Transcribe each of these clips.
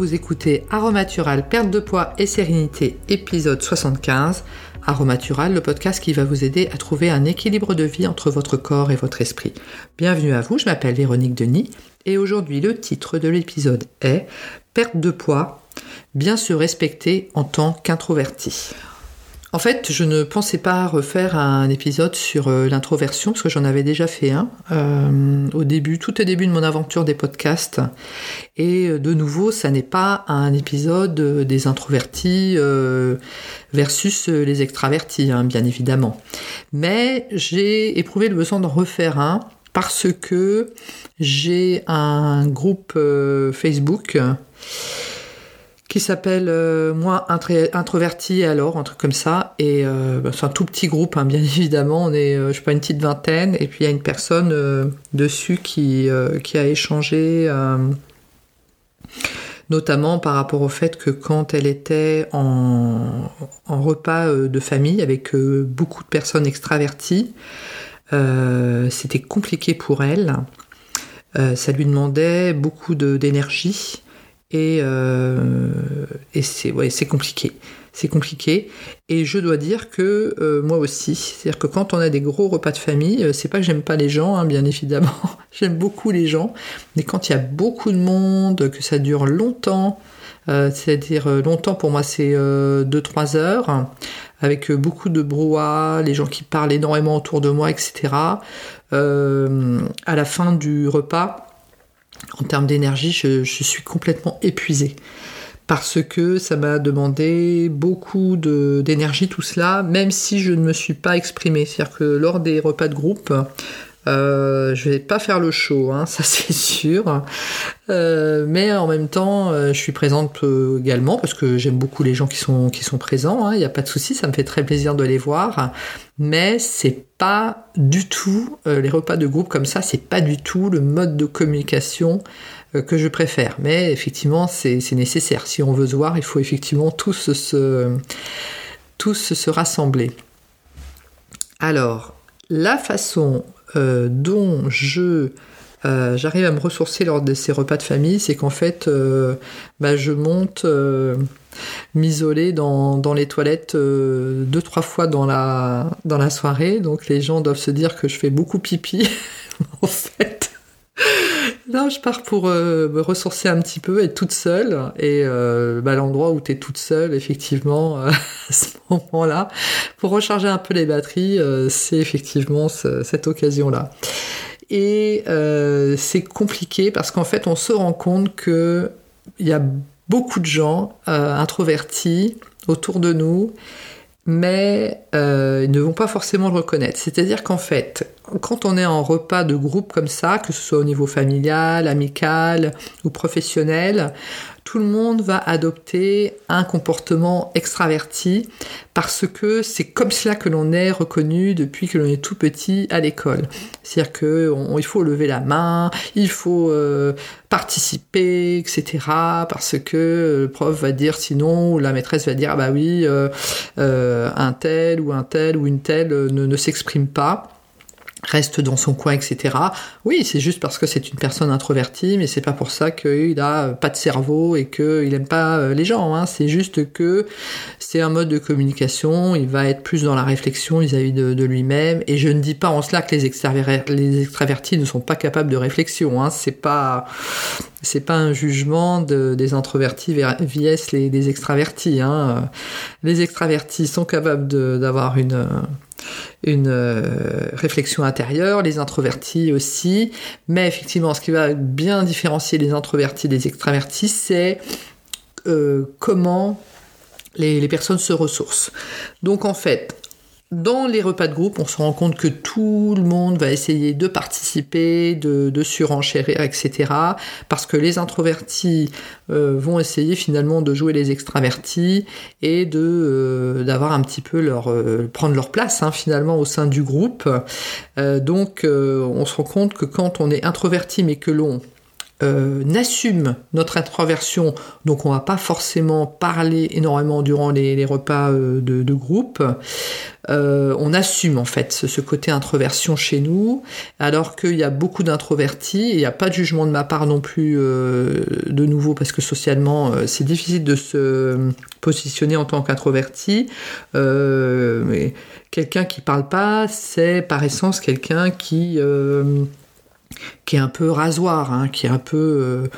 vous écoutez Aromatural, perte de poids et sérénité, épisode 75. Aromatural, le podcast qui va vous aider à trouver un équilibre de vie entre votre corps et votre esprit. Bienvenue à vous, je m'appelle Véronique Denis et aujourd'hui le titre de l'épisode est Perte de poids, bien se respecter en tant qu'introverti. En fait, je ne pensais pas refaire un épisode sur euh, l'introversion parce que j'en avais déjà fait un euh, au début, tout au début de mon aventure des podcasts. Et euh, de nouveau, ça n'est pas un épisode des introvertis versus les extravertis, hein, bien évidemment. Mais j'ai éprouvé le besoin d'en refaire un parce que j'ai un groupe Facebook qui s'appelle euh, Moi introverti alors, un truc comme ça. Et euh, bah, c'est un tout petit groupe, hein, bien évidemment. On est, euh, je sais pas, une petite vingtaine. Et puis il y a une personne dessus qui, qui a échangé, notamment par rapport au fait que quand elle était en, en repas de famille avec beaucoup de personnes extraverties, c'était compliqué pour elle. ça lui demandait beaucoup d'énergie. Et, euh, c'est compliqué. C'est compliqué. Et je dois dire que euh, moi aussi, c'est-à-dire que quand on a des gros repas de famille, euh, c'est pas que j'aime pas les gens, hein, bien évidemment. j'aime beaucoup les gens. Mais quand il y a beaucoup de monde, que ça dure longtemps, c'est-à-dire longtemps pour moi c'est 2-3 euh, heures, avec beaucoup de brouhaha, les gens qui parlent énormément autour de moi, etc. à la fin du repas, en termes d'énergie, je, suis complètement épuisée. Parce que ça m'a demandé beaucoup d'énergie tout cela, même si je ne me suis pas exprimée. C'est-à-dire que lors des repas de groupe, euh, je vais pas faire le show, hein, ça c'est sûr. Euh, mais en même temps, euh, je suis présente euh, également parce que j'aime beaucoup les gens qui sont qui sont présents. Il hein, n'y a pas de souci, ça me fait très plaisir de les voir. Mais c'est pas du tout les repas de groupe comme ça. C'est pas du tout le mode de communication que je préfère. Mais effectivement, c'est nécessaire. Si on veut se voir, il faut effectivement tous se tous se rassembler. Alors, la façon euh, dont je euh, j'arrive à me ressourcer lors de ces repas de famille, c'est qu'en fait, euh, bah, je monte m'isoler dans, dans, les toilettes deux trois fois dans la dans la soirée. Donc les gens doivent se dire que je fais beaucoup pipi. en fait, non, je pars pour euh, me ressourcer un petit peu, être toute seule. Et euh, bah, l'endroit où tu es toute seule, effectivement, euh, à ce moment-là, pour recharger un peu les batteries, c'est effectivement cette occasion-là. Et c'est compliqué parce qu'en fait, on se rend compte que il y a beaucoup de gens introvertis autour de nous mais euh, ils ne vont pas forcément le reconnaître. C'est-à-dire qu'en fait, quand on est en repas de groupe comme ça, que ce soit au niveau familial, amical ou professionnel, tout le monde va adopter un comportement extraverti parce que c'est comme cela que l'on est reconnu depuis que l'on est tout petit à l'école. C'est-à-dire qu'il faut lever la main, il faut euh, participer, etc. Parce que le prof va dire sinon, ou la maîtresse va dire ah bah oui, euh, euh, un tel ou un tel ou une telle ne, ne s'exprime pas reste dans son coin, etc. Oui, c'est juste parce que c'est une personne introvertie, mais c'est pas pour ça qu'il a pas de cerveau et qu'il aime pas euh, les gens. Hein. C'est juste que c'est un mode de communication. Il va être plus dans la réflexion vis-à-vis de, lui-même. Et je ne dis pas en cela que les, extravertis ne sont pas capables de réflexion. Hein. C'est pas c'est pas un jugement des introvertis vs les, des extravertis. Hein. Les extravertis sont capables d'avoir une une euh, réflexion intérieure, les introvertis aussi. Mais effectivement, ce qui va bien différencier les introvertis des extravertis, c'est euh, comment les, les, personnes se ressourcent. Donc en fait, dans les repas de groupe, on se rend compte que tout le monde va essayer de participer, de, surenchérir, etc. Parce que les introvertis euh, vont essayer finalement de jouer les extravertis et de euh, d'avoir un petit peu leur euh, prendre leur place hein, finalement au sein du groupe. donc on se rend compte que quand on est introverti mais que l'on euh, n'assume notre introversion, donc on va pas forcément parler énormément durant les, repas euh, de, groupe, euh, on assume en fait ce, côté introversion chez nous, alors qu'il y a beaucoup d'introvertis, il n'y a pas de jugement de ma part non plus de nouveau, parce que socialement c'est difficile de se positionner en tant qu'introverti. mais quelqu'un qui parle pas, c'est par essence quelqu'un qui qui est un peu rasoir, hein, qui est un peu euh,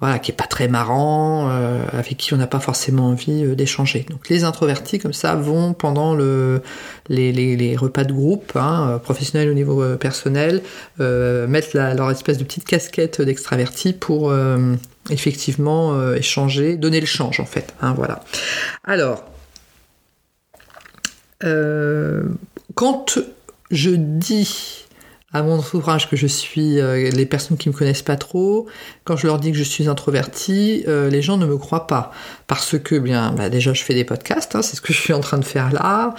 voilà, qui est pas très marrant, euh, avec qui on n'a pas forcément envie euh, d'échanger. Donc les introvertis comme ça vont pendant le, les, repas de groupe, hein, professionnels au niveau personnel, mettre leur espèce de petite casquette d'extraverti pour effectivement échanger, donner le change en fait. Hein. Alors, quand je dis à mon entourage que je suis euh, les personnes qui me connaissent pas trop, quand je leur dis que je suis introvertie, euh, les gens ne me croient pas parce que bien bah, déjà je fais des podcasts, hein, c'est ce que je suis en train de faire là.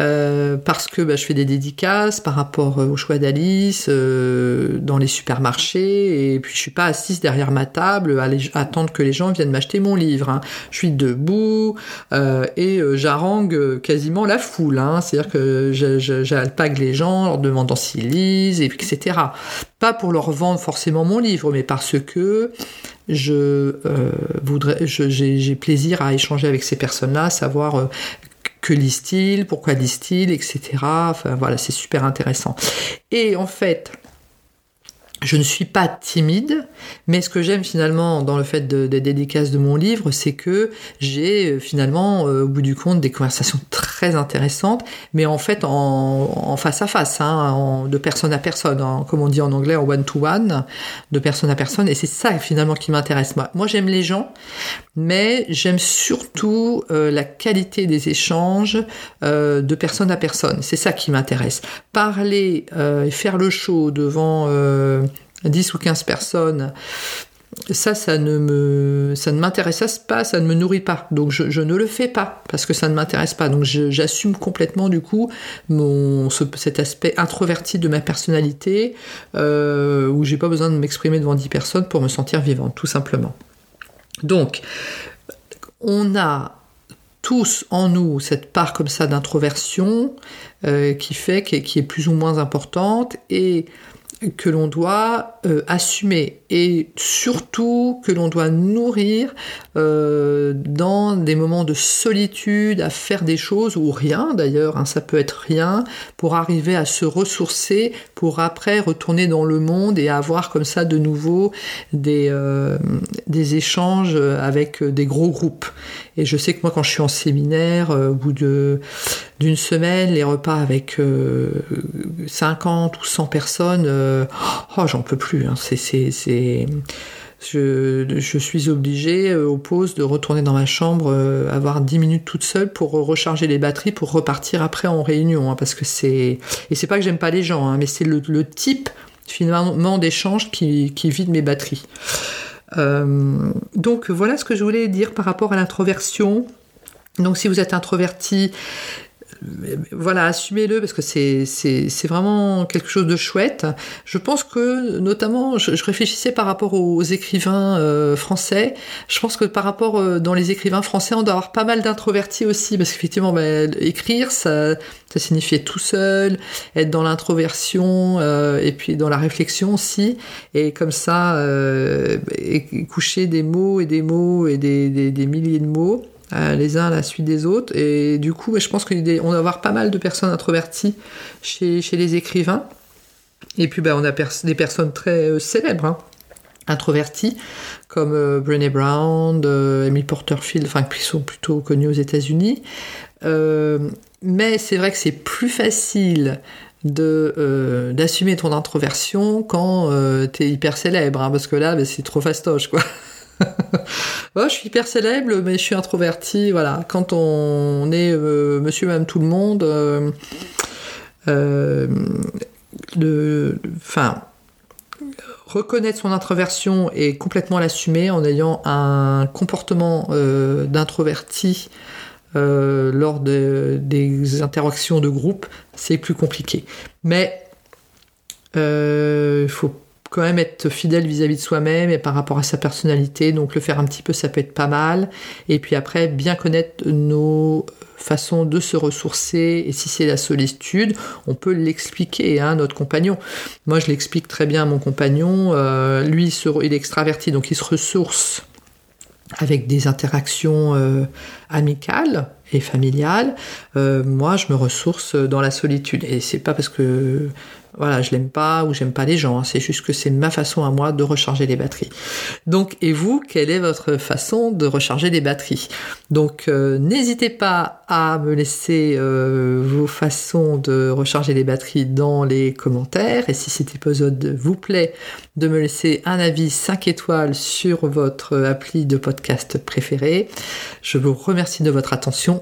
Euh, parce que bah, je fais des dédicaces par rapport euh, au choix d'Alice euh, dans les supermarchés et puis je suis pas assise derrière ma table à, attendre que les gens viennent m'acheter mon livre. Hein. Je suis debout et j'harangue quasiment la foule. Hein. C'est-à-dire que j'alpague les gens en leur demandant s'ils lisent, etc. Pas pour leur vendre forcément mon livre, mais parce que j'ai plaisir à échanger avec ces personnes-là, savoir que lisent-ils, pourquoi lisent-ils, etc. Enfin voilà, c'est super intéressant. Et en fait, je ne suis pas timide, mais ce que j'aime finalement dans le fait des dédicaces de mon livre, c'est que j'ai euh, finalement, euh, au bout du compte, des conversations très intéressantes, mais en fait en, face à face, hein, de personne à personne, hein, comme on dit en anglais, en one-to-one, de personne à personne, et c'est ça finalement qui m'intéresse. Moi, moi j'aime les gens, mais j'aime surtout euh, la qualité des échanges de personne à personne. C'est ça qui m'intéresse. Parler et faire le show devant 10 ou 15 personnes, ça, ça ne me, ça ne m'intéresse pas, ça ne me nourrit pas. Donc je, ne le fais pas parce que ça ne m'intéresse pas. Donc j'assume complètement du coup mon, cet aspect introverti de ma personnalité euh, où j'ai pas besoin de m'exprimer devant 10 personnes pour me sentir vivante, tout simplement. Donc on a tous en nous cette part comme ça d'introversion euh, qui fait qui est plus ou moins importante et que l'on doit euh, assumer et surtout que l'on doit nourrir euh, dans des moments de solitude, à faire des choses ou rien d'ailleurs, hein, ça peut être rien, pour arriver à se ressourcer, pour après retourner dans le monde et avoir comme ça de nouveau des, euh, des échanges avec des gros groupes. Et je sais que moi quand je suis en séminaire, au bout de d'une semaine, les repas avec 50 ou 100 personnes, oh, j'en peux plus. Hein. C'est, je, suis obligée euh, aux pauses de retourner dans ma chambre, euh, avoir 10 minutes toute seule pour recharger les batteries, pour repartir après en réunion. Hein, parce que c'est. Et c'est pas que j'aime pas les gens, hein, mais c'est le, type finalement d'échange qui, qui vide mes batteries. Euh, donc voilà ce que je voulais dire par rapport à l'introversion. Donc si vous êtes introverti, voilà, assumez-le parce que c'est, vraiment quelque chose de chouette. Je pense que, notamment, je, réfléchissais par rapport aux écrivains euh, français. Je pense que par rapport euh, dans les écrivains français, on doit avoir pas mal d'introvertis aussi parce qu'effectivement, bah, écrire, ça, ça signifie tout seul, être dans l'introversion euh, et puis dans la réflexion aussi. Et comme ça, coucher des mots et des mots et des milliers de mots. Euh, les uns à la suite des autres. Et du coup, je pense qu'on va avoir pas mal de personnes introverties chez, les écrivains. Et puis, ben, on a des personnes très euh, célèbres, hein, introverties, comme euh, Brené Brown, Amy Porterfield, enfin, qui sont plutôt connus aux États-Unis. mais c'est vrai que c'est plus facile d'assumer ton introversion quand tu es hyper célèbre, hein, parce que là, ben, c'est trop fastoche, quoi. Je suis hyper célèbre, mais je suis introverti. Voilà, quand on est euh, monsieur, même tout le monde, euh, euh, reconnaître son introversion et complètement l'assumer en ayant un comportement d'introverti lors des interactions de groupe, c'est plus compliqué. Mais il faut quand même être fidèle vis-à-vis de soi-même et par rapport à sa personnalité. Donc le faire un petit peu, ça peut être pas mal. Et puis après, bien connaître nos façons de se ressourcer. Et si c'est la solitude, on peut l'expliquer à notre compagnon. Moi, je l'explique très bien à mon compagnon. Euh, lui, il est extraverti, donc il se ressource avec des interactions euh, amicales et familiales. Euh, moi, je me ressource dans la solitude. Et c'est pas parce que voilà, je l'aime pas ou j'aime pas les gens. Hein. C'est juste que c'est ma façon à moi de recharger les batteries. Donc, et vous, quelle est votre façon de recharger les batteries? Donc, euh, n'hésitez pas à me laisser euh, vos façons de recharger les batteries dans les commentaires. Et si cet épisode vous plaît, de me laisser un avis 5 étoiles sur votre appli de podcast préféré. Je vous remercie de votre attention